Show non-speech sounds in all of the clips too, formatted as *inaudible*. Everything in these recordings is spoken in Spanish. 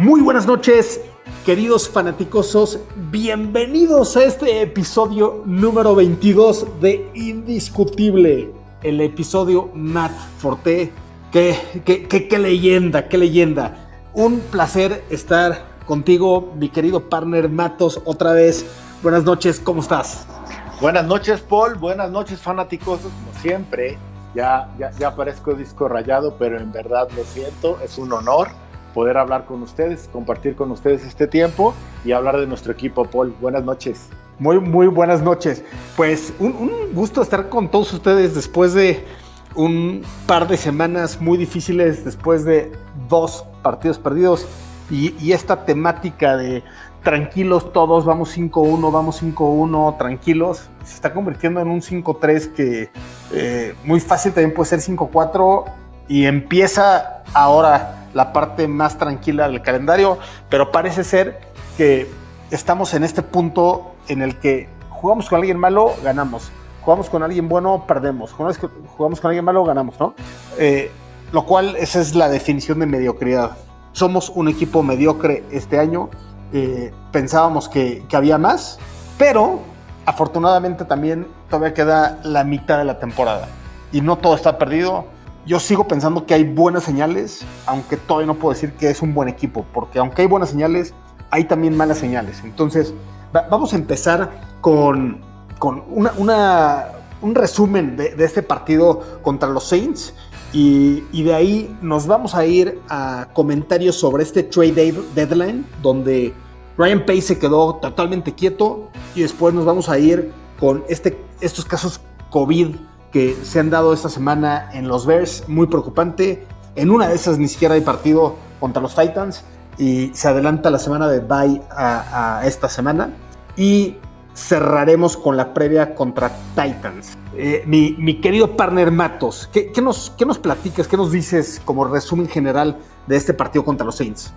Muy buenas noches, queridos fanaticosos. Bienvenidos a este episodio número 22 de Indiscutible. El episodio Matt Forte. Qué, qué, qué- leyenda, qué leyenda. Un placer estar contigo, mi querido partner Matos, otra vez. Buenas noches, ¿cómo estás? Buenas noches, Paul. Buenas noches, fanáticosos. Como siempre, ya, ya, ya parezco disco rayado, pero en verdad lo siento. Es un honor poder hablar con ustedes, compartir con ustedes este tiempo y hablar de nuestro equipo, Paul. Buenas noches. Muy, muy buenas noches. Pues un, un gusto estar con todos ustedes después de un par de semanas muy difíciles, después de dos partidos perdidos y, y esta temática de tranquilos todos, vamos 5-1, vamos 5-1, tranquilos, se está convirtiendo en un 5-3 que eh, muy fácil también puede ser 5-4 y empieza ahora la parte más tranquila del calendario, pero parece ser que estamos en este punto en el que jugamos con alguien malo, ganamos. Jugamos con alguien bueno, perdemos. Jugamos con, alguien malo, ganamos, ¿no? Eh, lo cual, esa es la definición de mediocridad. Somos un equipo mediocre este año. Eh, pensábamos que había más, pero afortunadamente también todavía queda la mitad de la temporada. Y no todo está perdido. Yo sigo pensando que hay buenas señales, aunque todavía no puedo decir que es un buen equipo, porque aunque hay buenas señales, hay también malas señales. Entonces, va- vamos a empezar con, con un resumen de, este partido contra los Saints. Y, de ahí nos vamos a ir a comentarios sobre este trade dead- deadline, donde Ryan Pace se quedó totalmente quieto. Y después nos vamos a ir con este, estos casos COVID que se han dado esta semana en los Bears, muy preocupante. En una de esas ni siquiera hay partido contra los Titans y se adelanta la semana de bye a, a esta semana. Y cerraremos con la previa contra Titans. Eh, mi, mi querido partner Matos, ¿qué, qué nos, ¿qué nos platicas, qué nos dices como resumen general de este partido contra los Saints?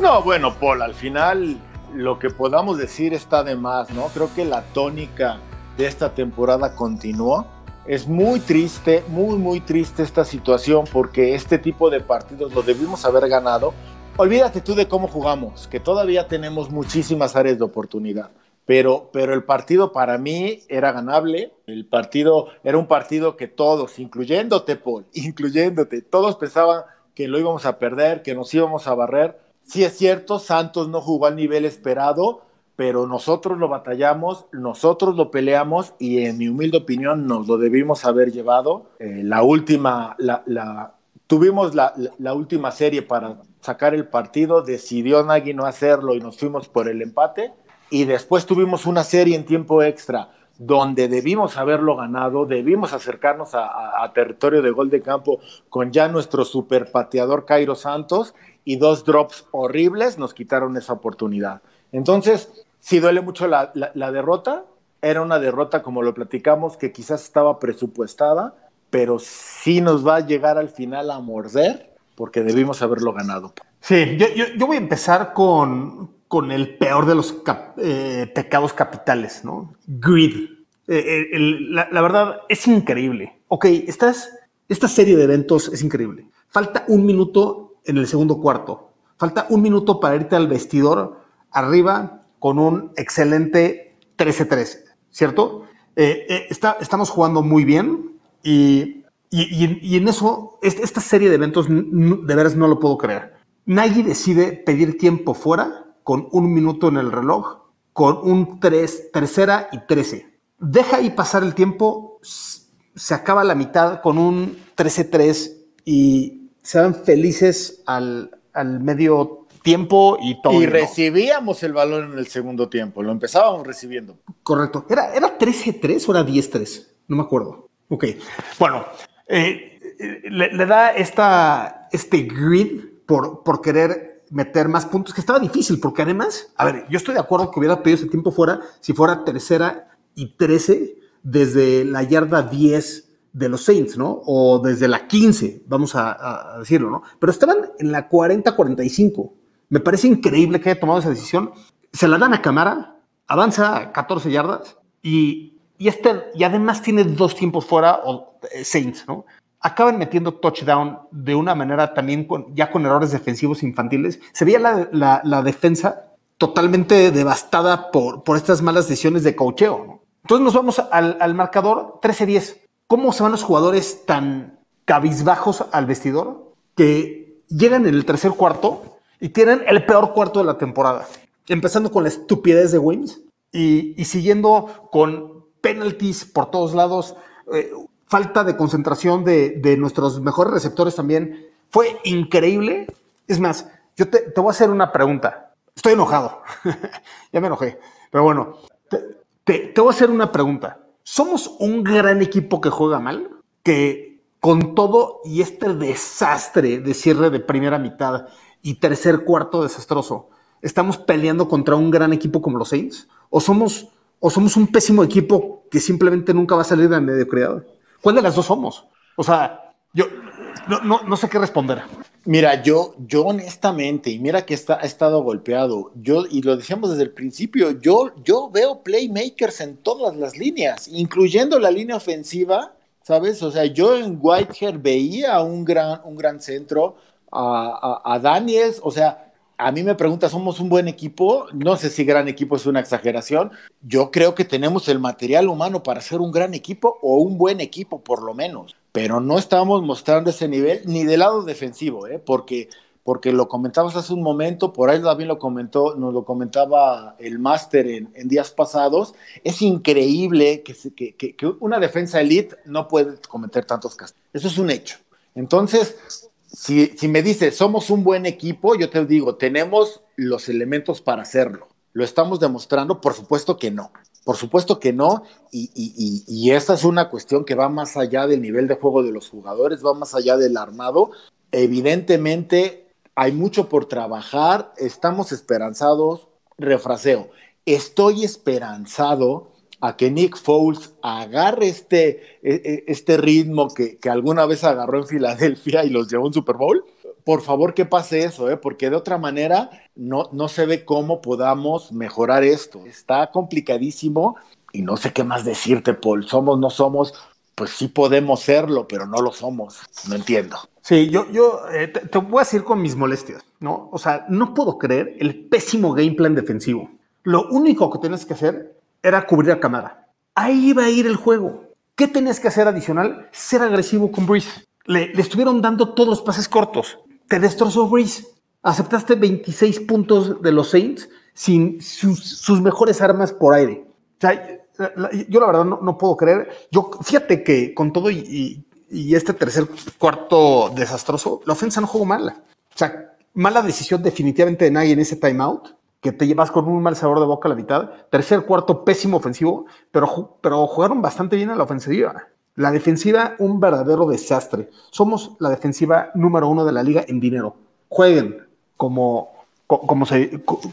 No, bueno, Paul, al final lo que podamos decir está de más, ¿no? Creo que la tónica de esta temporada continúa. Es muy triste, muy, muy triste esta situación porque este tipo de partidos lo debimos haber ganado. Olvídate tú de cómo jugamos, que todavía tenemos muchísimas áreas de oportunidad. Pero, pero el partido para mí era ganable. El partido era un partido que todos, incluyéndote, Paul, *laughs* incluyéndote, todos pensaban que lo íbamos a perder, que nos íbamos a barrer. Sí es cierto, Santos no jugó al nivel esperado, pero nosotros lo batallamos, nosotros lo peleamos y en mi humilde opinión nos lo debimos haber llevado. Eh, la última, la, la- tuvimos la, la- última serie para sacar el partido, decidió Nagy no hacerlo y nos fuimos por el empate. Y después tuvimos una serie en tiempo extra donde debimos haberlo ganado, debimos acercarnos a, a- a territorio de gol de campo con ya nuestro super pateador Cairo Santos y dos drops horribles nos quitaron esa oportunidad. Entonces, sí duele mucho la, la- la derrota, era una derrota como lo platicamos que quizás estaba presupuestada, pero sí nos va a llegar al final a morder porque debimos haberlo ganado. Sí, yo, yo- yo voy a empezar con, con el peor de los cap- eh, pecados capitales, ¿no? Greed. Eh, el- la, la verdad es increíble. Ok, estás, esta serie de eventos es increíble. Falta un minuto en el segundo cuarto. Falta un minuto para irte al vestidor arriba con un excelente 13-13, ¿cierto? Eh, eh, está- estamos jugando muy bien y, y- y- y en eso, est- esta serie de eventos, de veras no lo puedo creer. Nagy decide pedir tiempo fuera con un minuto en el reloj, con un 3, tercera y 13. Deja ahí pasar el tiempo, se acaba la mitad con un 13-3 y se van felices al, al medio tiempo y todo. Y recibíamos el balón en el segundo tiempo, lo empezábamos recibiendo. Correcto. ¿Era, era 13-3 o era 10-3? No me acuerdo. Ok. Bueno, eh, eh, le, le da esta, este grid por, por querer meter más puntos, que estaba difícil, porque además, a ver, yo estoy de acuerdo que hubiera pedido ese tiempo fuera si fuera tercera y 13 desde la yarda 10 de los Saints, ¿no? O desde la 15, vamos a, a decirlo, ¿no? Pero estaban en la 40-45. Me parece increíble que haya tomado esa decisión. Se la dan a Camara, avanza 14 yardas y, y, este, y además tiene dos tiempos fuera, o eh, Saints, ¿no? Acaban metiendo touchdown de una manera también con, ya con errores defensivos infantiles. Se veía la, la, la defensa totalmente devastada por, por estas malas decisiones de cocheo, ¿no? Entonces nos vamos al, al marcador 13-10. ¿Cómo se van los jugadores tan cabizbajos al vestidor que llegan en el tercer cuarto y tienen el peor cuarto de la temporada? Empezando con la estupidez de Wims y, siguiendo con penalties por todos lados, eh, falta de concentración de, nuestros mejores receptores también. Fue increíble. Es más, yo te, voy a hacer una pregunta. Estoy enojado. *laughs* ya me enojé. Pero bueno, te, te voy a hacer una pregunta. ¿Somos un gran equipo que juega mal? Que con todo y este desastre de cierre de primera mitad y tercer cuarto desastroso, estamos peleando contra un gran equipo como los Saints? ¿O somos, o somos un pésimo equipo que simplemente nunca va a salir de la mediocridad? ¿Cuál de las dos somos? O sea, yo no, no, no sé qué responder. Mira, yo, yo honestamente, y mira que está, ha estado golpeado, yo, y lo decíamos desde el principio, yo, yo veo playmakers en todas las líneas, incluyendo la línea ofensiva, ¿sabes? O sea, yo en Whitehair veía un gran, un gran centro, a, a, Daniels, o sea, a mí me pregunta, ¿somos un buen equipo? No sé si gran equipo es una exageración. Yo creo que tenemos el material humano para ser un gran equipo o un buen equipo, por lo menos. Pero no estamos mostrando ese nivel ni del lado defensivo, ¿eh? porque, porque lo comentabas hace un momento, por ahí también lo comentó, nos lo comentaba el máster en, días pasados. Es increíble que, que una defensa elite no puede cometer tantos castigos. Eso es un hecho. Entonces, si, me dices, somos un buen equipo, yo te digo, tenemos los elementos para hacerlo. ¿Lo estamos demostrando? Por supuesto que no. Por supuesto que no. Y, y, y, y esa es una cuestión que va más allá del nivel de juego de los jugadores, va más allá del armado. Evidentemente, hay mucho por trabajar. Estamos esperanzados. Refraseo. Estoy esperanzado a que Nick Foles agarre este, este ritmo que, que, alguna vez agarró en Filadelfia y los llevó a un Super Bowl. Por favor, que pase eso, ¿eh? porque de otra manera no, no se ve cómo podamos mejorar esto. Está complicadísimo y no sé qué más decirte, Paul. Somos, no somos, pues sí podemos serlo, pero no lo somos. No entiendo. Sí, yo, yo eh, te, te voy a decir con mis molestias, ¿no? O sea, no puedo creer el pésimo game plan defensivo. Lo único que tienes que hacer era cubrir a cámara. Ahí iba a ir el juego. ¿Qué tenías que hacer adicional? Ser agresivo con Breeze. Le, le, estuvieron dando todos los pases cortos. Te destrozó Breeze. Aceptaste 26 puntos de los Saints sin sus, mejores armas por aire. O sea, yo la verdad no, no, puedo creer. Yo, fíjate que con todo y, y, y, este tercer cuarto desastroso, la ofensa no jugó mala. O sea, mala decisión definitivamente de nadie en ese timeout que te llevas con un mal sabor de boca a la mitad. Tercer cuarto, pésimo ofensivo, pero, pero jugaron bastante bien a la ofensiva. La defensiva, un verdadero desastre. Somos la defensiva número uno de la liga en dinero. Jueguen como, como,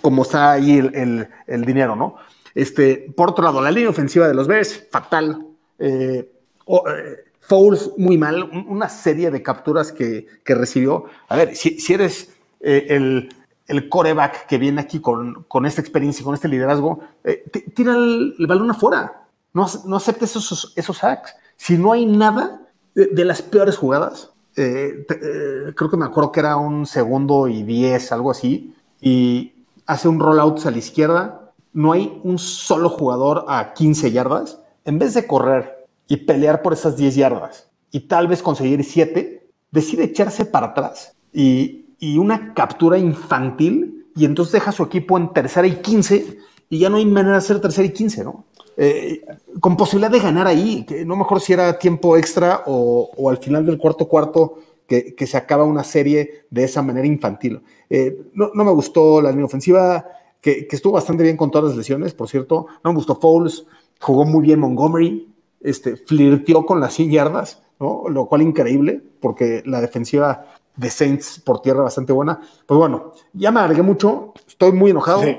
como está ahí el, el, el, dinero, ¿no? Este, por otro lado, la línea ofensiva de los Bears, fatal. Eh, eh, fouls muy mal, una serie de capturas que, que recibió. A ver, si, si eres eh, el, el coreback que viene aquí con, con esta experiencia, con este liderazgo, eh, tira el, balón afuera. No, no aceptes esos, esos sacks. Si no hay nada de, de las peores jugadas, eh, te, eh, creo que me acuerdo que era un segundo y diez, algo así, y hace un rollout a la izquierda, no hay un solo jugador a 15 yardas. En vez de correr y pelear por esas 10 yardas y tal vez conseguir 7, decide echarse para atrás y, y una captura infantil y entonces deja a su equipo en tercera y 15 y ya no hay manera de hacer tercera y 15, ¿no? Eh, con posibilidad de ganar ahí, que no mejor si era tiempo extra o, o al final del cuarto cuarto que, que, se acaba una serie de esa manera infantil. Eh, no, no, me gustó la línea ofensiva, que, que, estuvo bastante bien con todas las lesiones, por cierto. No me gustó Fouls, jugó muy bien Montgomery, este, flirteó con las 100 yardas, ¿no? Lo cual increíble, porque la defensiva de Saints por tierra bastante buena. Pues bueno, ya me alargué mucho, estoy muy enojado. Sí.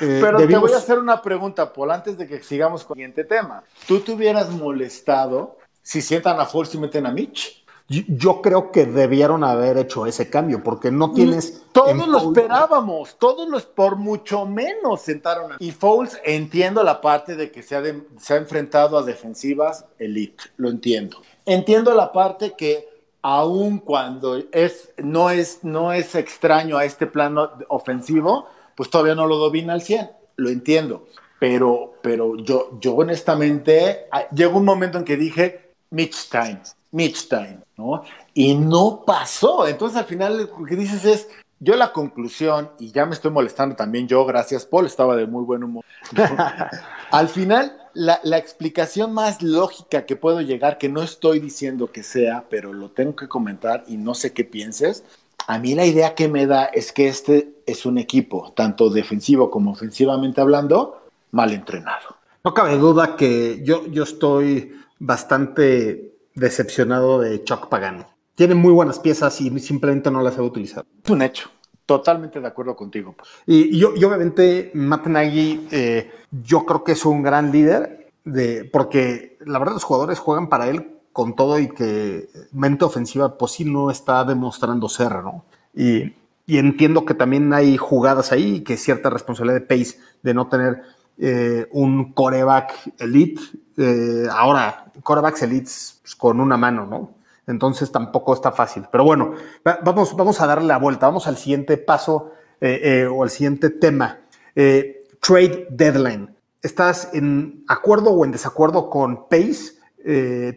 Eh, Pero debimos- te voy a hacer una pregunta, Paul, antes de que sigamos con el siguiente tema. ¿Tú te hubieras molestado si sientan a Foles y meten a Mitch? Yo, yo creo que debieron haber hecho ese cambio, porque no tienes. Todos en lo esperábamos, todos los por mucho menos sentaron a... Y Foles, entiendo la parte de que se ha, de- se ha enfrentado a defensivas elite, lo entiendo. Entiendo la parte que aun cuando es, no, es, no es extraño a este plano ofensivo, pues todavía no lo domina al 100, lo entiendo. Pero, pero yo, yo honestamente, ah, llegó un momento en que dije, Mitch time, Mitch time, ¿no? Y no pasó. Entonces al final lo que dices es, yo la conclusión, y ya me estoy molestando también yo, gracias Paul, estaba de muy buen humor. *laughs* al final, la, la explicación más lógica que puedo llegar, que no estoy diciendo que sea, pero lo tengo que comentar y no sé qué pienses, a mí la idea que me da es que este es un equipo, tanto defensivo como ofensivamente hablando, mal entrenado. No cabe duda que yo, yo estoy bastante decepcionado de Chuck Pagano. Tiene muy buenas piezas y simplemente no las he utilizado. Es un hecho. Totalmente de acuerdo contigo. Paul. Y, yo, obviamente Matt Nagy, eh, yo creo que es un gran líder, de, porque la verdad los jugadores juegan para él con todo y que mente ofensiva pues sí no está demostrando ser, ¿no? Y, y entiendo que también hay jugadas ahí y que cierta responsabilidad de Pace de no tener eh, un coreback elite. Eh, ahora, corebacks elites pues, con una mano, ¿no? Entonces tampoco está fácil. Pero bueno, va- vamos, vamos a darle la vuelta. Vamos al siguiente paso eh, eh, o al siguiente tema. Eh, trade deadline. ¿Estás en acuerdo o en desacuerdo con Pace?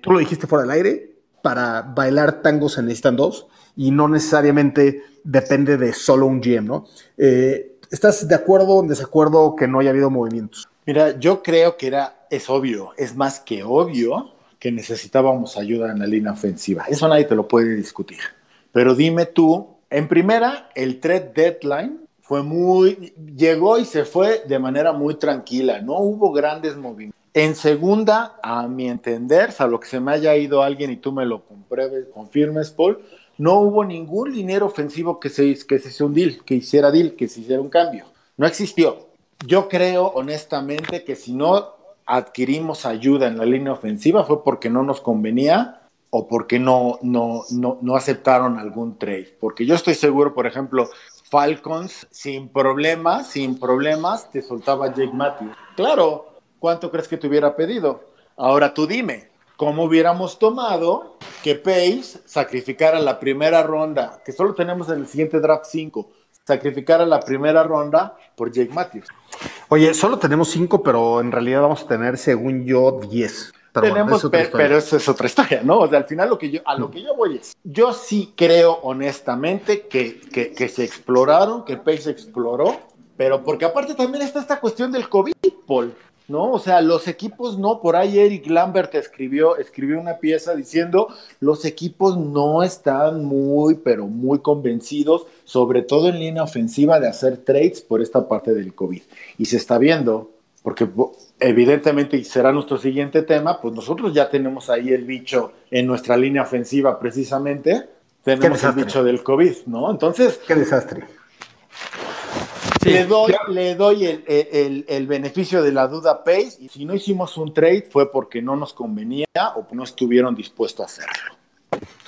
Tú lo dijiste fuera del aire. Para bailar tangos se necesitan dos y no necesariamente depende de solo un GM, ¿no? ¿Estás de acuerdo o en desacuerdo que no haya habido movimientos? Mira, yo creo que era, es obvio, es más que obvio que necesitábamos ayuda en la línea ofensiva. Eso nadie te lo puede discutir. Pero dime tú, en primera, el trade deadline fue muy, llegó y se fue de manera muy tranquila, no hubo grandes movimientos. En segunda, a mi entender, salvo que se me haya ido alguien y tú me lo compruebes, confirmes, Paul, no hubo ningún dinero ofensivo que se, que se hiciera un deal, que hiciera deal, que se hiciera un cambio. No existió. Yo creo honestamente que si no adquirimos ayuda en la línea ofensiva fue porque no nos convenía o porque no, no, no, no aceptaron algún trade. Porque yo estoy seguro, por ejemplo, Falcons sin problemas, sin problemas, te soltaba Jake Matthews. Claro, ¿cuánto crees que te hubiera pedido? Ahora tú dime, ¿cómo hubiéramos tomado que Pace sacrificara la primera ronda, que solo tenemos en el siguiente draft 5, sacrificara la primera ronda por Jake Matthews? Oye, solo tenemos cinco, pero en realidad vamos a tener, según yo, diez. Pero, bueno, Tenemos, es pe- historia. pero eso es otra historia, ¿no? O sea, al final lo que yo, a lo que yo voy es, yo sí creo honestamente que, que, que se exploraron, que Pace exploró, pero porque aparte también está esta cuestión del COVID, Paul, ¿no? O sea, los equipos no, por ahí Eric Lambert escribió, escribió una pieza diciendo, los equipos no están muy, pero muy convencidos, sobre todo en línea ofensiva, de hacer trades por esta parte del COVID. Y se está viendo, porque evidentemente, y será nuestro siguiente tema, pues nosotros ya tenemos ahí el bicho en nuestra línea ofensiva precisamente, tenemos el bicho del COVID, ¿no? Entonces, Qué desastre. Le doy, le doy el, el- el beneficio de la duda Pace, y si no hicimos un trade fue porque no nos convenía o no estuvieron dispuestos a hacerlo.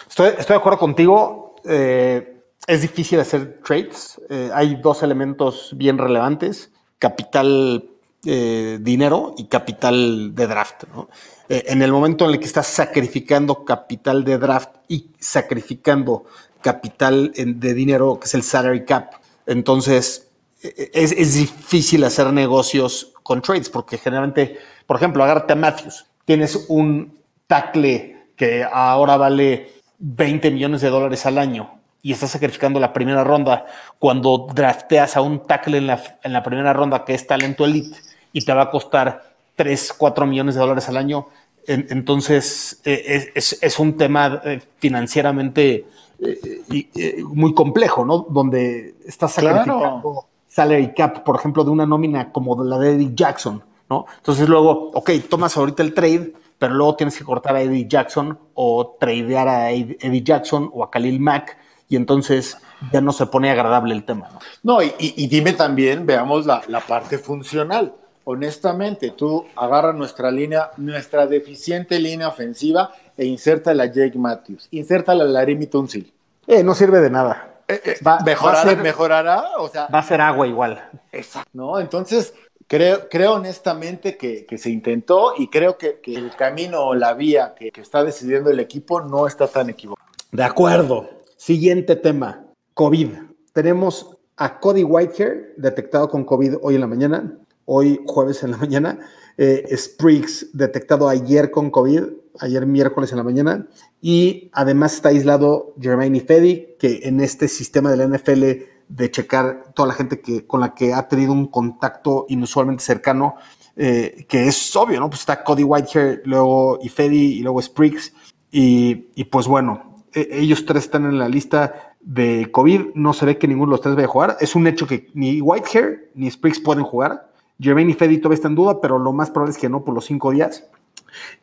Estoy, estoy de acuerdo contigo. eh, es difícil hacer trades. eh, hay dos elementos bien relevantes: capital, eh, dinero y capital de draft. ¿no? Eh, en el momento en el que estás sacrificando capital de draft y sacrificando capital en- de dinero, que es el salary cap, entonces es, es difícil hacer negocios con trades, porque generalmente, por ejemplo, agárrate a Matthews. Tienes un tackle que ahora vale 20 millones de dólares al año y estás sacrificando la primera ronda cuando drafteas a un tackle en la, en la primera ronda que es talento elite y te va a costar 3, 4 millones de dólares al año. En- entonces, eh, es, es- es un tema eh, financieramente eh, eh, muy complejo, ¿no? Donde estás Claro. Salary cap, por ejemplo, de una nómina como la de Eddie Jackson, ¿no? Entonces luego, ok, tomas ahorita el trade, pero luego tienes que cortar a Eddie Jackson o tradear a Ed- Eddie Jackson o a Khalil Mack y entonces ya no se pone agradable el tema. No, no y, y, dime también, veamos la, la parte funcional honestamente, tú agarras nuestra línea, nuestra deficiente línea ofensiva e inserta a Jake Matthews, inserta a Larry Tunsil. Eh, no sirve de nada. Eh, eh, va, ¿Mejorará? Va a ser, ¿Mejorará? O sea, va a ser agua igual. Exacto. ¿no? Entonces, creo, creo honestamente que, que, se intentó y creo que, que el camino o la vía que, que está decidiendo el equipo no está tan equivocado. De acuerdo. Siguiente tema, COVID. Tenemos a Cody Whitehair detectado con COVID hoy en la mañana hoy jueves en la mañana. Eh, Spriggs detectado ayer con COVID, ayer miércoles en la mañana. Y además está aislado Jermaine Ifedi, que en este sistema de la NFL de checar toda la gente que, con la que ha tenido un contacto inusualmente cercano, eh, que es obvio, ¿no? Pues está Cody Whitehair, luego Ifedi y luego Spriggs. Y, y pues bueno, e, ellos tres están en la lista de COVID. No se ve que ninguno de los tres vaya a jugar. Es un hecho que ni Whitehair ni Spriggs pueden jugar. Jermaine y Fedi todavía está en duda, pero lo más probable es que no por los cinco días.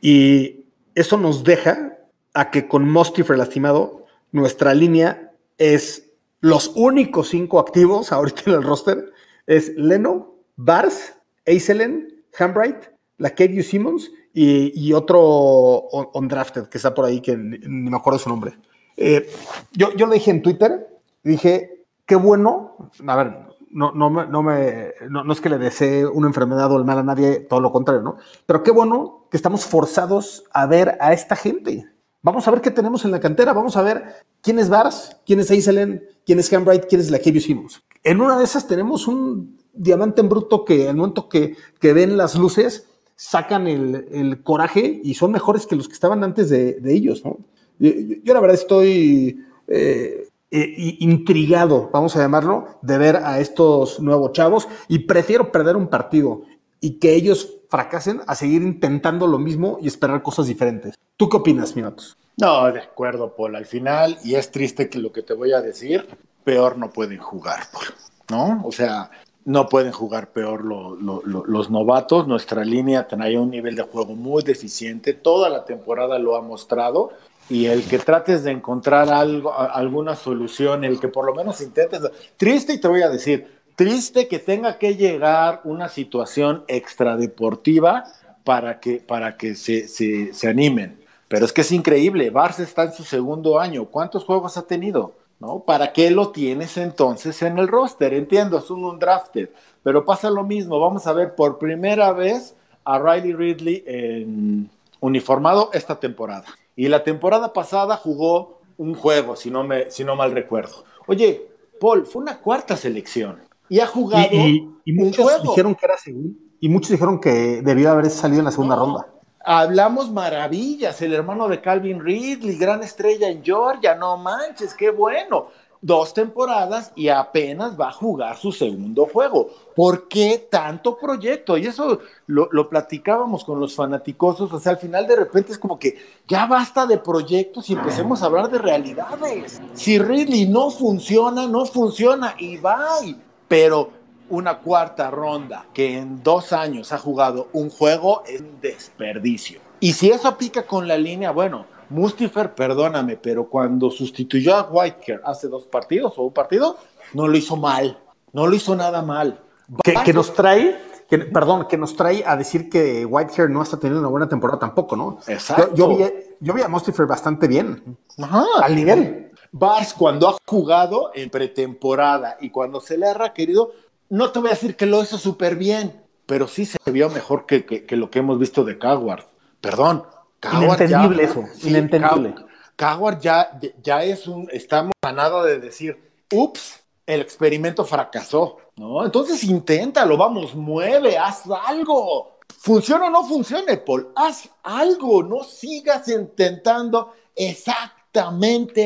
Y eso nos deja a que con Mostifer lastimado, nuestra línea es los únicos cinco activos ahorita en el roster. Es Leno, Bars, Aiselen, Hambright, la Simmons y, otro undrafted que está por ahí que ni, me acuerdo su nombre. Eh, yo, yo lo dije en Twitter, dije, qué bueno, a ver, no, no, me, no, me, no, es que le desee una enfermedad o el mal a nadie, todo lo contrario, ¿no? Pero qué bueno que estamos forzados a ver a esta gente. Vamos a ver qué tenemos en la cantera, vamos a ver quién es Bars, quién es Aiselen, quién es Hambright, quién es la que hicimos. En una de esas tenemos un diamante en bruto que al momento que, que ven las luces, sacan el, el, coraje y son mejores que los que estaban antes de, de ellos, ¿no? Yo, yo, la verdad estoy eh, eh, intrigado, vamos a llamarlo, de ver a estos nuevos chavos y prefiero perder un partido y que ellos fracasen a seguir intentando lo mismo y esperar cosas diferentes. ¿Tú qué opinas, Minutos? No, de acuerdo, Paul. Al final, y es triste que lo que te voy a decir, peor no pueden jugar, Paul, ¿no? O sea, no pueden jugar peor lo, lo, lo, los novatos. Nuestra línea trae un nivel de juego muy deficiente. Toda la temporada lo ha mostrado y el que trates de encontrar algo, alguna solución, el que por lo menos intentes. Triste, y te voy a decir, triste que tenga que llegar una situación extradeportiva para que, para que se, se, se animen. Pero es que es increíble, Barça está en su segundo año. ¿Cuántos juegos ha tenido? ¿No? ¿Para qué lo tienes entonces en el roster? Entiendo, es un undrafted, pero pasa lo mismo. Vamos a ver por primera vez a Riley Ridley en uniformado esta temporada. Y la temporada pasada jugó un juego, si no, me, si no mal recuerdo. Oye, Paul, fue una cuarta selección y ha jugado y, y, muchos un juego. dijeron que era segundo y muchos dijeron que debió haber salido en la segunda no. ronda. Hablamos maravillas, el hermano de Calvin Ridley, gran estrella en Georgia, no manches, qué bueno dos temporadas y apenas va a jugar su segundo juego. ¿Por qué tanto proyecto? Y eso lo, lo, platicábamos con los fanaticosos, o sea, al final de repente es como que ya basta de proyectos y empecemos a hablar de realidades. Si Ridley no funciona, no funciona y bye. Pero una cuarta ronda que en dos años ha jugado un juego es un desperdicio. Y si eso pica con la línea, bueno, Mustifer, perdóname, pero cuando sustituyó a Whitehair hace dos partidos o un partido, no lo hizo mal, no lo hizo nada mal. Que, que nos trae, que, perdón, que nos trae a decir que Whitehair no está teniendo una buena temporada tampoco, ¿no? Exacto. Yo, yo, vi, yo vi, a Mustifer bastante bien, Ajá. al nivel. Bars, cuando ha jugado en pretemporada y cuando se le ha requerido, no te voy a decir que lo hizo súper bien, pero sí se vio mejor que, que, que lo que hemos visto de Coward. Perdón, Coward inentendible ya, eso, sí, inentendible. Coward ya, ya es un, estamos a nada de decir, ups, el experimento fracasó, ¿no? Entonces inténtalo, vamos, mueve, haz algo. Funciona o no funcione, Paul, haz algo, no sigas intentando exactamente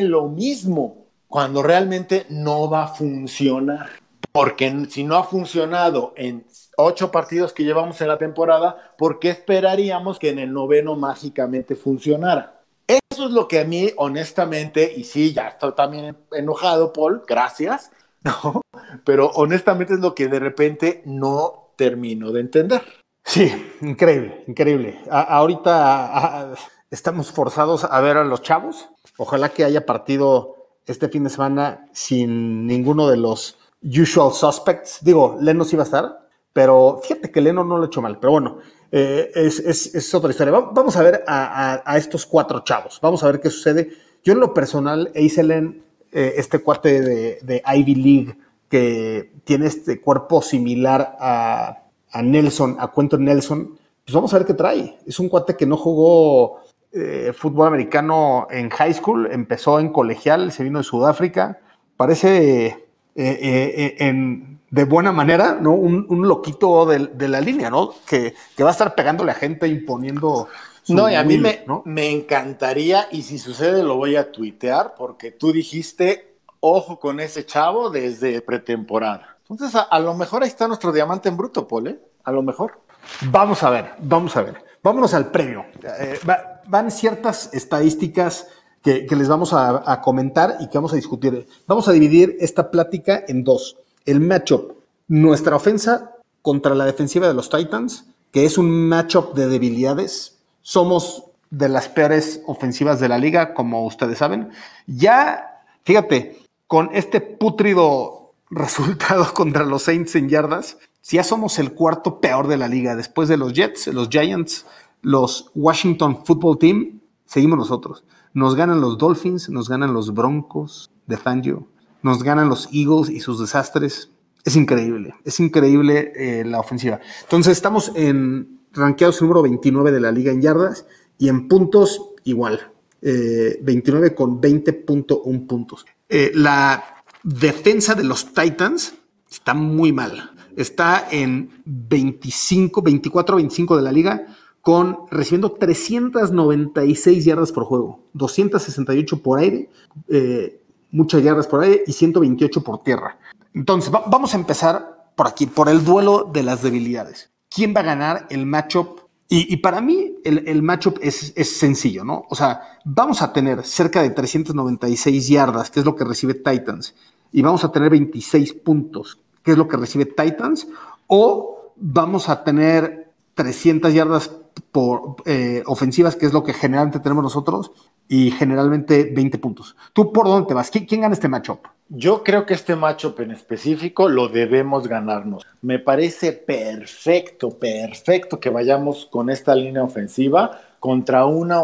lo mismo cuando realmente no va a funcionar. Porque si no ha funcionado en ocho partidos que llevamos en la temporada, ¿por qué esperaríamos que en el noveno mágicamente funcionara? Eso es lo que a mí, honestamente, y sí, ya estoy también enojado, Paul, gracias, *laughs* ¿no? Pero honestamente es lo que de repente no termino de entender. Sí, increíble, increíble. A ahorita a estamos forzados a ver a los chavos. Ojalá que haya partido este fin de semana sin ninguno de los usual suspects. Digo, Leno sí va a estar, pero fíjate que Leno no lo ha hecho mal. Pero bueno, eh, es, otra historia. Vamos a ver a, estos cuatro chavos. Vamos a ver qué sucede. Yo en lo personal, Eiselen, eh, este cuate de, Ivy League, que tiene este cuerpo similar a, a Nelson, a Cuento Nelson, pues vamos a ver qué trae. Es un cuate que no jugó eh, fútbol americano en high school, empezó en colegial, se vino de Sudáfrica. Parece eh, eh, en, de buena manera, ¿no? Un, loquito de, la línea, ¿no? Que, va a estar pegándole a gente, imponiendo. no, y a mí me, me encantaría, y si sucede lo voy a tuitear, porque tú dijiste, ojo con ese chavo desde pretemporada. Entonces, a, a lo mejor ahí está nuestro diamante en bruto, Paul, A lo mejor. Vamos a ver, vamos a ver. Vámonos al premio. Eh, van ciertas estadísticas que, les vamos a, comentar y que vamos a discutir. Vamos a dividir esta plática en dos. El matchup, nuestra ofensa contra la defensiva de los Titans, que es un matchup de debilidades. Somos de las peores ofensivas de la liga, como ustedes saben. Ya, fíjate, con este putrido *laughs* resultado contra los Saints en yardas, si ya somos el cuarto peor de la liga, después de los Jets, los Giants, los Washington Football Team, seguimos nosotros. Nos ganan los Dolphins, nos ganan los Broncos de Fangio, nos ganan los Eagles y sus desastres. Es increíble, es increíble eh, la ofensiva. Entonces estamos en rankeados número 29 de la liga en yardas y en puntos igual. 29 eh, con 20.1 puntos. Eh, la defensa de los Titans está muy mal está en 25, 24, 25 de la liga, con recibiendo 396 yardas por juego, 268 por aire, eh, muchas yardas por aire y 128 por tierra. Entonces, vamos a empezar por aquí, por el duelo de las debilidades. ¿Quién va a ganar el matchup? Y, para mí el, el matchup es, es, sencillo, ¿no? O sea, vamos a tener cerca de 396 yardas, que es lo que recibe Titans, y vamos a tener 26 puntos, que es lo que recibe Titans, o vamos a tener 300 yardas por eh, ofensivas, que es lo que generalmente tenemos nosotros, y generalmente 20 puntos. ¿Tú por dónde te vas? ¿Quién, gana este matchup? Yo creo que este matchup en específico lo debemos ganarnos. Me parece perfecto, perfecto que vayamos con esta línea ofensiva contra una,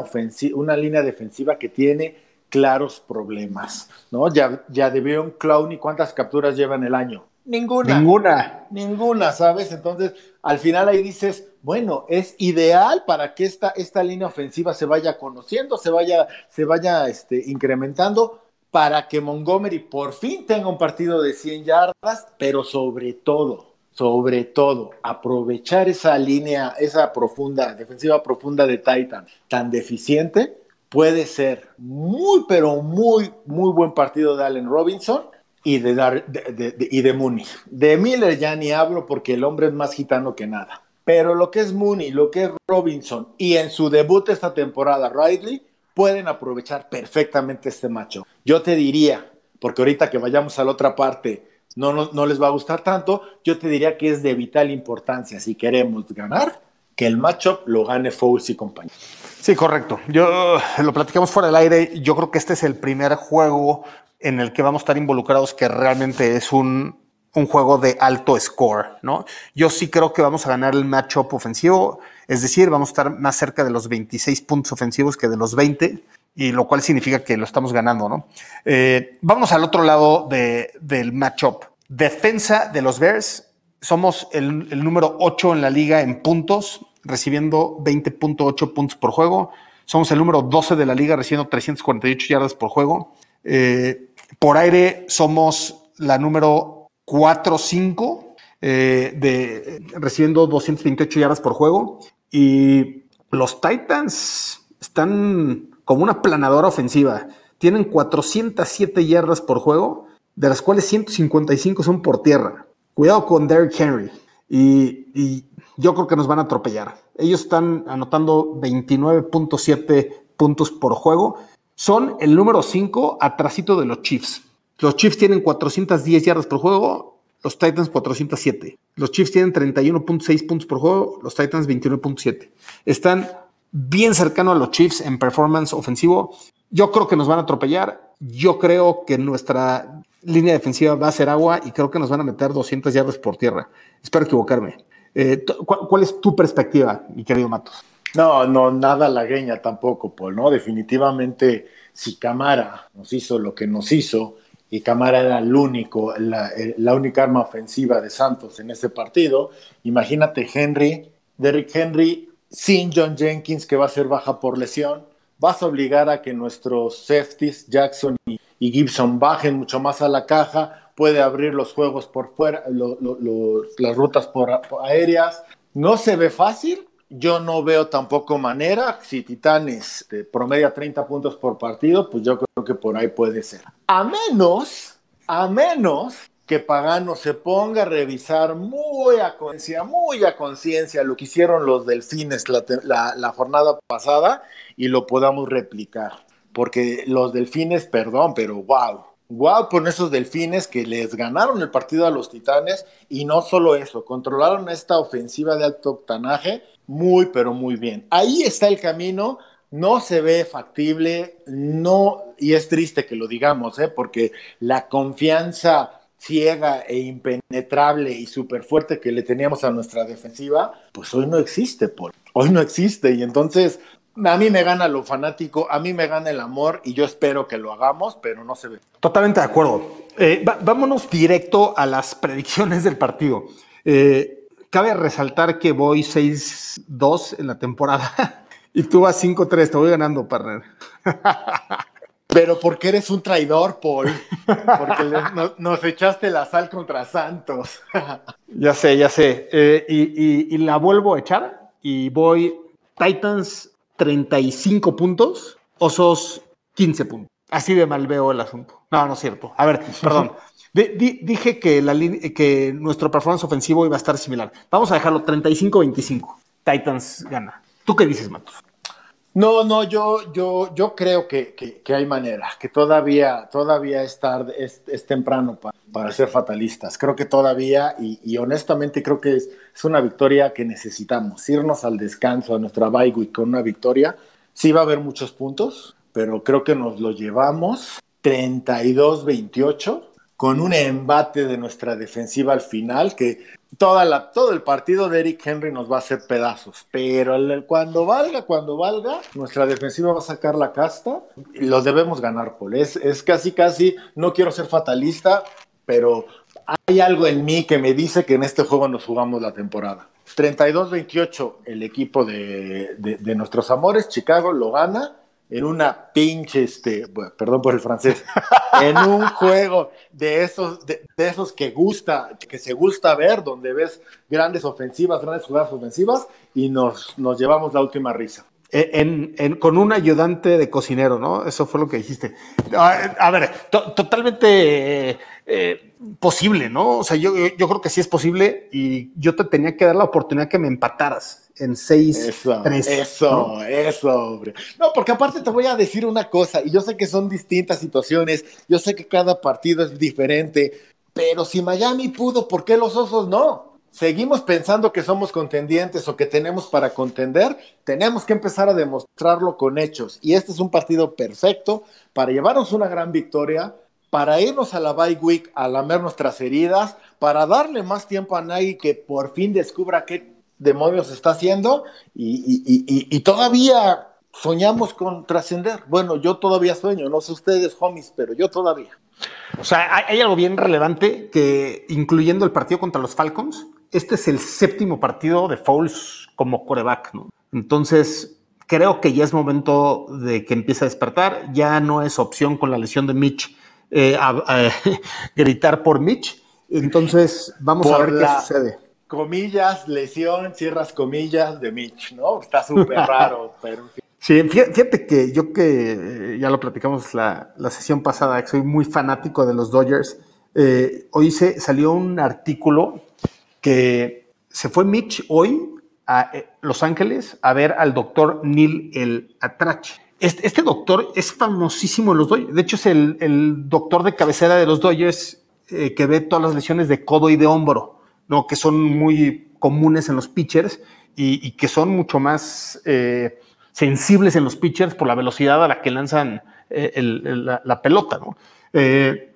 una línea defensiva que tiene claros problemas, ¿no? Ya, ya debió un clown y cuántas capturas lleva en el año. Ninguna. Ninguna. Ninguna, ¿sabes? Entonces, al final ahí dices, bueno, es ideal para que esta, esta línea ofensiva se vaya conociendo, se vaya, se vaya este, incrementando, para que Montgomery por fin tenga un partido de 100 yardas, pero sobre todo, sobre todo, aprovechar esa línea, esa profunda, defensiva profunda de Titan, tan deficiente, puede ser muy, pero muy, muy buen partido de Allen Robinson y de, Dar, de, y de Mooney. De Miller ya ni hablo porque el hombre es más gitano que nada. Pero lo que es Mooney, lo que es Robinson y en su debut esta temporada Ridley, pueden aprovechar perfectamente este macho. Yo te diría, porque ahorita que vayamos a la otra parte no, no, no les va a gustar tanto, yo te diría que es de vital importancia si queremos ganar, que el matchup lo gane Foles y compañía. Sí, correcto. Yo lo platicamos fuera del aire. Yo creo que este es el primer juego en el que vamos a estar involucrados que realmente es un, juego de alto score, ¿no? Yo sí creo que vamos a ganar el matchup ofensivo, es decir, vamos a estar más cerca de los 26 puntos ofensivos que de los 20, y lo cual significa que lo estamos ganando, ¿no? Eh, vamos al otro lado del matchup. Defensa de los Bears, somos el, número 8 en la liga en puntos, recibiendo 20.8 puntos por juego. Somos el número 12 de la liga, recibiendo 348 yardas por juego. Eh, por aire somos la número 4-5, eh, de, recibiendo 228 yardas por juego. Y los Titans están como una planadora ofensiva. Tienen 407 yardas por juego, de las cuales 155 son por tierra. Cuidado con Derrick Henry. Y, yo creo que nos van a atropellar. Ellos están anotando 29.7 puntos por juego son el número 5 atrasito de los Chiefs. Los Chiefs tienen 410 yardas por juego, los Titans 407. Los Chiefs tienen 31.6 puntos por juego, los Titans 29.7. Están bien cercanos a los Chiefs en performance ofensivo. Yo creo que nos van a atropellar yo creo que nuestra línea defensiva va a ser agua y creo que nos van a meter 200 yardas por tierra. Espero equivocarme. Eh, ¿cuál, ¿Cuál es tu perspectiva, mi querido Matos? No, no, nada lagueña tampoco, Paul, ¿no? Definitivamente, si Camara nos hizo lo que nos hizo, y Camara era el único, la, única arma ofensiva de Santos en ese partido. Imagínate Henry, Derrick Henry, sin John Jenkins, que va a ser baja por lesión. Vas a obligar a que nuestros safeties, Jackson y, y Gibson, bajen mucho más a la caja. Puede abrir los juegos por fuera, lo, lo, lo, las rutas por, por aéreas. No se ve fácil, yo no veo tampoco manera. Si Titanes este, promedia 30 puntos por partido, pues yo creo que por ahí puede ser. A menos, a menos que Pagano se ponga a revisar muy a conciencia, muy a conciencia lo que hicieron los delfines la, la, la, jornada pasada y lo podamos replicar. Porque los delfines, perdón, pero wow. Wow por esos delfines que les ganaron el partido a los titanes y no solo eso, controlaron esta ofensiva de alto octanaje muy, pero muy bien. Ahí está el camino, no se ve factible, no, y es triste que lo digamos, ¿eh? porque la confianza ciega e impenetrable y súper fuerte que le teníamos a nuestra defensiva, pues hoy no existe, Paul. Hoy no existe, y entonces a mí me gana lo fanático, a mí me gana el amor y yo espero que lo hagamos, pero no se ve. Totalmente de acuerdo. Eh, vámonos directo a las predicciones del partido. Eh, cabe resaltar que voy 6-2 en la temporada *laughs* y tú vas 5-3, te voy ganando, partner. *laughs* Pero porque eres un traidor, Paul. Porque nos echaste la sal contra Santos. *laughs* ya sé, ya sé. Eh, y, la vuelvo a echar y voy Titans 35 puntos, Osos 15 puntos. Así de mal veo el asunto. No, no es cierto. A ver, perdón. Dije que nuestro performance ofensivo iba a estar similar. Vamos a dejarlo 35-25. Titans gana. ¿Tú qué dices, Matos? No, no, yo, yo, yo creo que, que, hay manera, que todavía, todavía es, tarde, es, es temprano para, para, ser fatalistas. Creo que todavía, y, y honestamente creo que es, es, una victoria que necesitamos. Irnos al descanso, a nuestra bye week con una victoria. Sí va a haber muchos puntos, pero creo que nos lo llevamos 32-28 con un embate de nuestra defensiva al final, que toda la, todo el partido de Eric Henry nos va a hacer pedazos, pero cuando valga, cuando valga, nuestra defensiva va a sacar la casta y los debemos ganar, Paul. Es, es casi, casi, no quiero ser fatalista, pero hay algo en mí que me dice que en este juego nos jugamos la temporada. 32-28 el equipo de, de, de nuestros amores, Chicago lo gana en una pinche, este, bueno, perdón por el francés, en un *laughs* juego de esos, de, de, esos que gusta, que se gusta ver, donde ves grandes ofensivas, grandes jugadas ofensivas, y nos, nos llevamos la última risa. En, en, con un ayudante de cocinero, ¿no? Eso fue lo que dijiste. A, a ver, to, totalmente eh, eh, posible, ¿no? O sea, yo, yo creo que sí es posible y yo te tenía que dar la oportunidad que me empataras en 6 Eso, 3, eso, ¿no? eso, hombre. No, porque aparte te voy a decir una cosa, y yo sé que son distintas situaciones, yo sé que cada partido es diferente, pero si Miami pudo, ¿por qué los osos no? seguimos pensando que somos contendientes o que tenemos para contender, tenemos que empezar a demostrarlo con hechos. Y este es un partido perfecto para llevarnos una gran victoria, para irnos a la bye week a lamer nuestras heridas, para darle más tiempo a Nagy que por fin descubra qué demonios está haciendo y, y, y, y todavía soñamos con trascender. Bueno, yo todavía sueño, no sé ustedes, homies, pero yo todavía. O sea, hay, hay algo bien relevante que, incluyendo el partido contra los Falcons, este es el séptimo partido de Fouls como coreback, ¿no? Entonces, creo que ya es momento de que empiece a despertar. Ya no es opción con la lesión de Mitch eh, a, a, *laughs* gritar por Mitch. Entonces, vamos por a ver la, qué sucede. Comillas, lesión, cierras comillas de Mitch, ¿no? Está súper raro, *laughs* pero en fin. Sí, fíjate que yo que ya lo platicamos la, la, sesión pasada, que soy muy fanático de los Dodgers, eh, hoy se, salió un artículo que se fue Mitch hoy a eh, Los Ángeles a ver al doctor Neil El Atrache. Este, este, doctor es famosísimo en los Dodgers. De hecho, es el, el doctor de cabecera de los Dodgers eh, que ve todas las lesiones de codo y de hombro, ¿no? que son muy comunes en los pitchers y, que son mucho más eh, sensibles en los pitchers por la velocidad a la que lanzan eh, la, pelota, ¿no? Eh,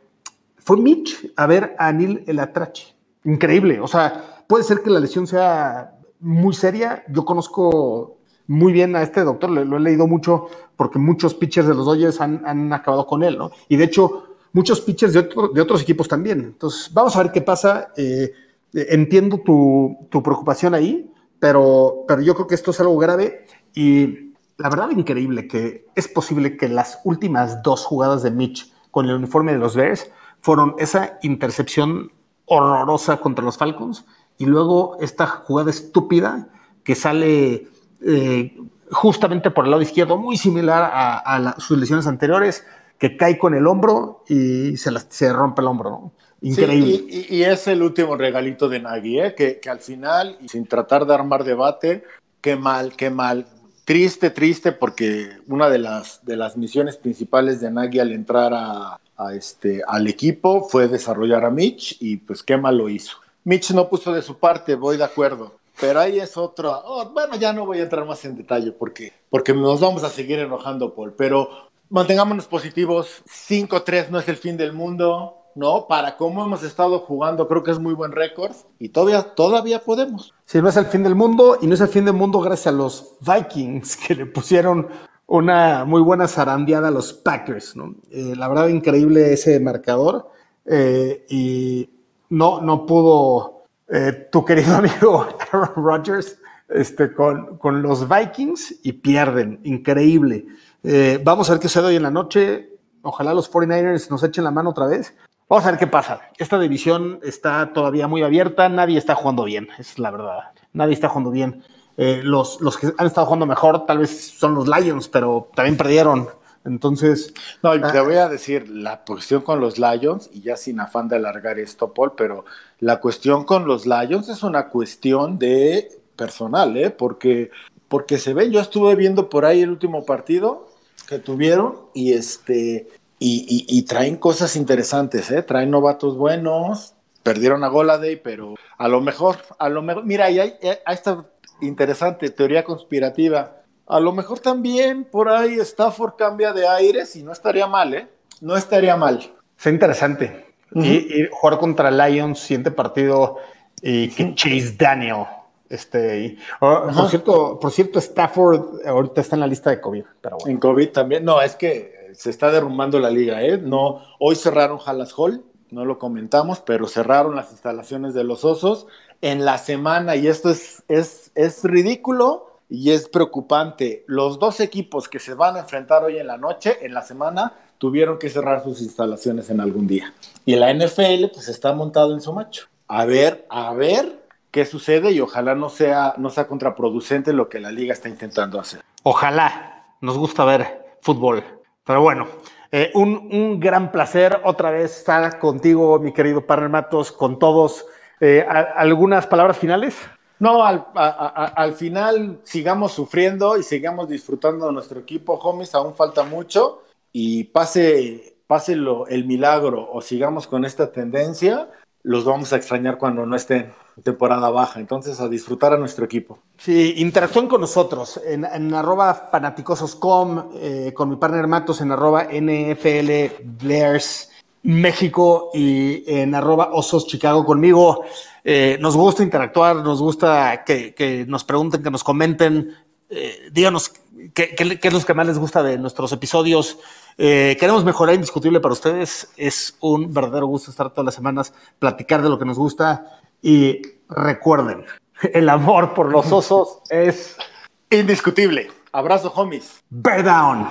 fue Mitch a ver a Anil el Atrache. Increíble. O sea, puede ser que la lesión sea muy seria. Yo conozco muy bien a este doctor, lo he leído mucho porque muchos pitchers de los Dodgers han, han acabado con él, ¿no? Y de hecho, muchos pitchers de, otro- de otros equipos también. Entonces, vamos a ver qué pasa. Entiendo tu, tu preocupación ahí, pero, pero yo creo que esto es algo grave y la verdad increíble que es posible que las últimas dos jugadas de Mitch con el uniforme de los Bears fueron esa intercepción horrorosa contra los Falcons y luego esta jugada estúpida que sale eh, justamente por el lado izquierdo, muy similar a, la- sus lesiones anteriores, que cae con el hombro y se, las- se rompe el hombro. ¿no? Increíble. Sí, y, y- es el último regalito de Nagy, ¿eh? que, que al final, sin tratar de armar debate, qué mal, qué mal. Triste, triste, porque una de las, de las misiones principales de Nagy al entrar a, a este, al equipo fue desarrollar a Mitch y pues qué mal lo hizo. Mitch no puso de su parte, voy de acuerdo. Pero ahí es otro. oh, bueno, ya no voy a entrar más en detalle porque, porque nos vamos a seguir enojando, Paul. Pero mantengámonos positivos. 5-3 no es el fin del mundo, ¿no? Para cómo hemos estado jugando, creo que es muy buen récord y todavía, todavía podemos. Sí, no es el fin del mundo y no es el fin del mundo gracias a los Vikings que le pusieron una muy buena zarandeada a los Packers, ¿no? Eh, la verdad, increíble ese marcador eh, y no, no pudo eh, tu querido *laughs* amigo Aaron Rodgers este, con, con los Vikings y pierden, increíble. Vamos a ver qué sucede hoy en la noche. Ojalá los 49ers nos echen la mano otra vez. Vamos a ver qué pasa. Esta división está todavía muy abierta, nadie está jugando bien, esa es la verdad. Nadie está jugando bien. Eh, los, los que han estado jugando mejor tal vez son los Lions, pero también perdieron. Entonces, No, y te voy a decir la cuestión con los Lions, y ya sin afán de alargar esto, Paul, pero la cuestión con los Lions es una cuestión de personal, ¿eh? Porque, porque se ven, yo estuve viendo por ahí el último partido que tuvieron y este y, y- y traen cosas interesantes, ¿eh? Traen novatos buenos, perdieron a Goladay, pero a lo mejor, a lo mejor, mira, ahí hay, hay esta interesante teoría conspirativa. A lo mejor también por ahí Stafford cambia de aires y no estaría mal, ¿eh? No estaría mal. fue interesante. y, y jugar contra Lions, siguiente partido, y que Chase Daniel. Este, y- oh, por, cierto, por cierto, Stafford ahorita está en la lista de COVID, pero bueno. En COVID también. No, es que se está derrumbando la liga, ¿eh? No, hoy cerraron Hallas Hall, no lo comentamos, pero cerraron las instalaciones de los osos en la semana y esto es, es, es ridículo y es preocupante. Los dos equipos que se van a enfrentar hoy en la noche, en la semana, tuvieron que cerrar sus instalaciones en algún día. Y la NFL pues está montado en su macho. A ver, a ver qué sucede y ojalá no sea, no sea contraproducente lo que la liga está intentando hacer. Ojalá nos gusta ver fútbol. Pero bueno, eh, un, un gran placer otra vez estar contigo, mi querido partner Matos, con todos. Eh, a- ¿Algunas palabras finales? No, al, a- a- al final sigamos sufriendo y sigamos disfrutando de nuestro equipo, homies, aún falta mucho y pase, pase lo- el milagro o sigamos con esta tendencia, los vamos a extrañar cuando no estén temporada baja, entonces a disfrutar a nuestro equipo. Sí, interactúen con nosotros en, arroba fanaticososcom, eh, con mi partner Matos en arroba NFL Blairs México y en arroba osos Chicago conmigo. Eh, nos gusta interactuar, nos gusta que, nos pregunten, que nos comenten, eh, díganos qué es lo que más les gusta de nuestros episodios. Eh, queremos mejorar indiscutible para ustedes. Es un verdadero gusto estar todas las semanas, platicar de lo que nos gusta. Y recuerden, *laughs* el amor por los osos es Indiscutible. Abrazo, homies. Bear Down.